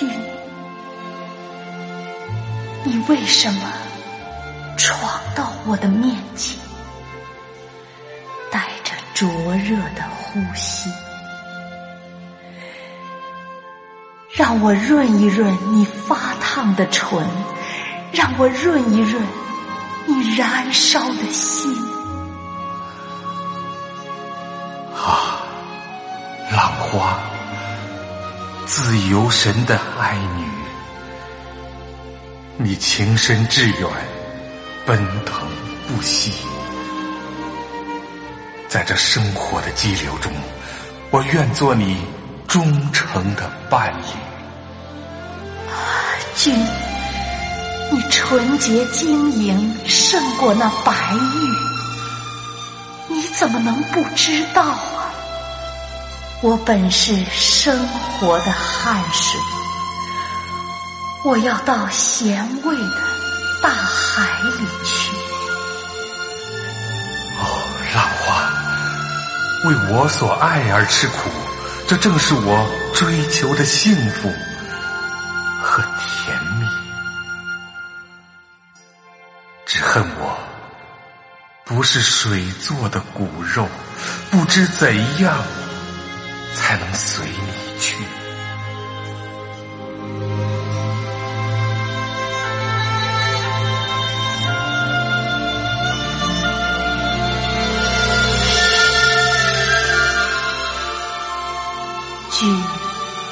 听你为什么闯到我的面前带着灼热的呼吸？让我润一润你发烫的唇让我润一润你燃烧的心。啊浪花。自由神的爱女。你情深志远，奔腾不息，在这生活的激流中，我愿做你忠诚的伴侣。君，你纯洁晶莹，胜过那白玉，你怎么能不知道啊？我本是生活的汗水。我要到咸味的大海里去。哦，浪花，为我所爱而吃苦，这正是我追求的幸福和甜蜜。只恨我不是水做的骨肉，不知怎样才能随你去。君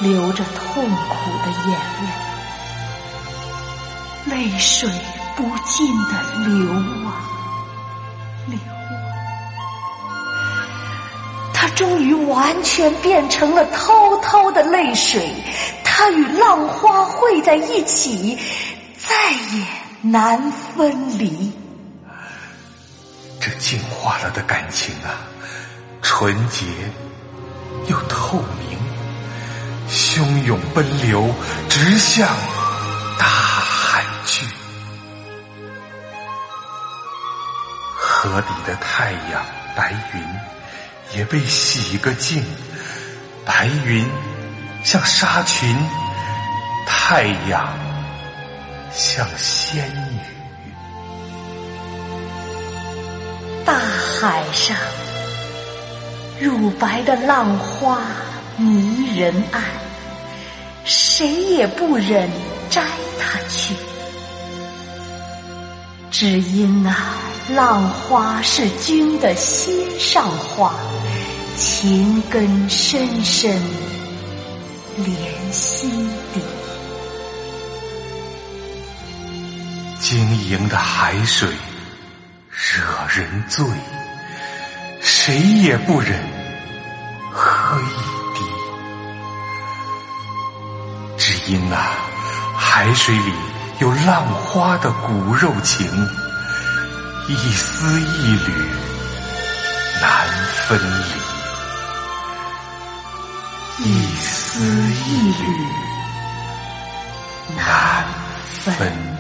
流着痛苦的眼泪，泪水不尽的流啊流完全变成了滔滔的泪水，它与浪花汇在一起，再也难分离。这净化了的感情啊，纯洁又透明。汹涌奔流，直向大海去。河底的太阳，白云也被洗个净。白云像纱裙，太阳像仙女。大海上，乳白的浪花。迷人岸，谁也不忍摘它去，只因那浪花是君的心上花，情根深深连心底。晶莹的海水惹人醉，谁也不忍喝一滴。只。因啊，海水里有浪花的骨肉情，一丝一缕难分离，一丝一缕难分。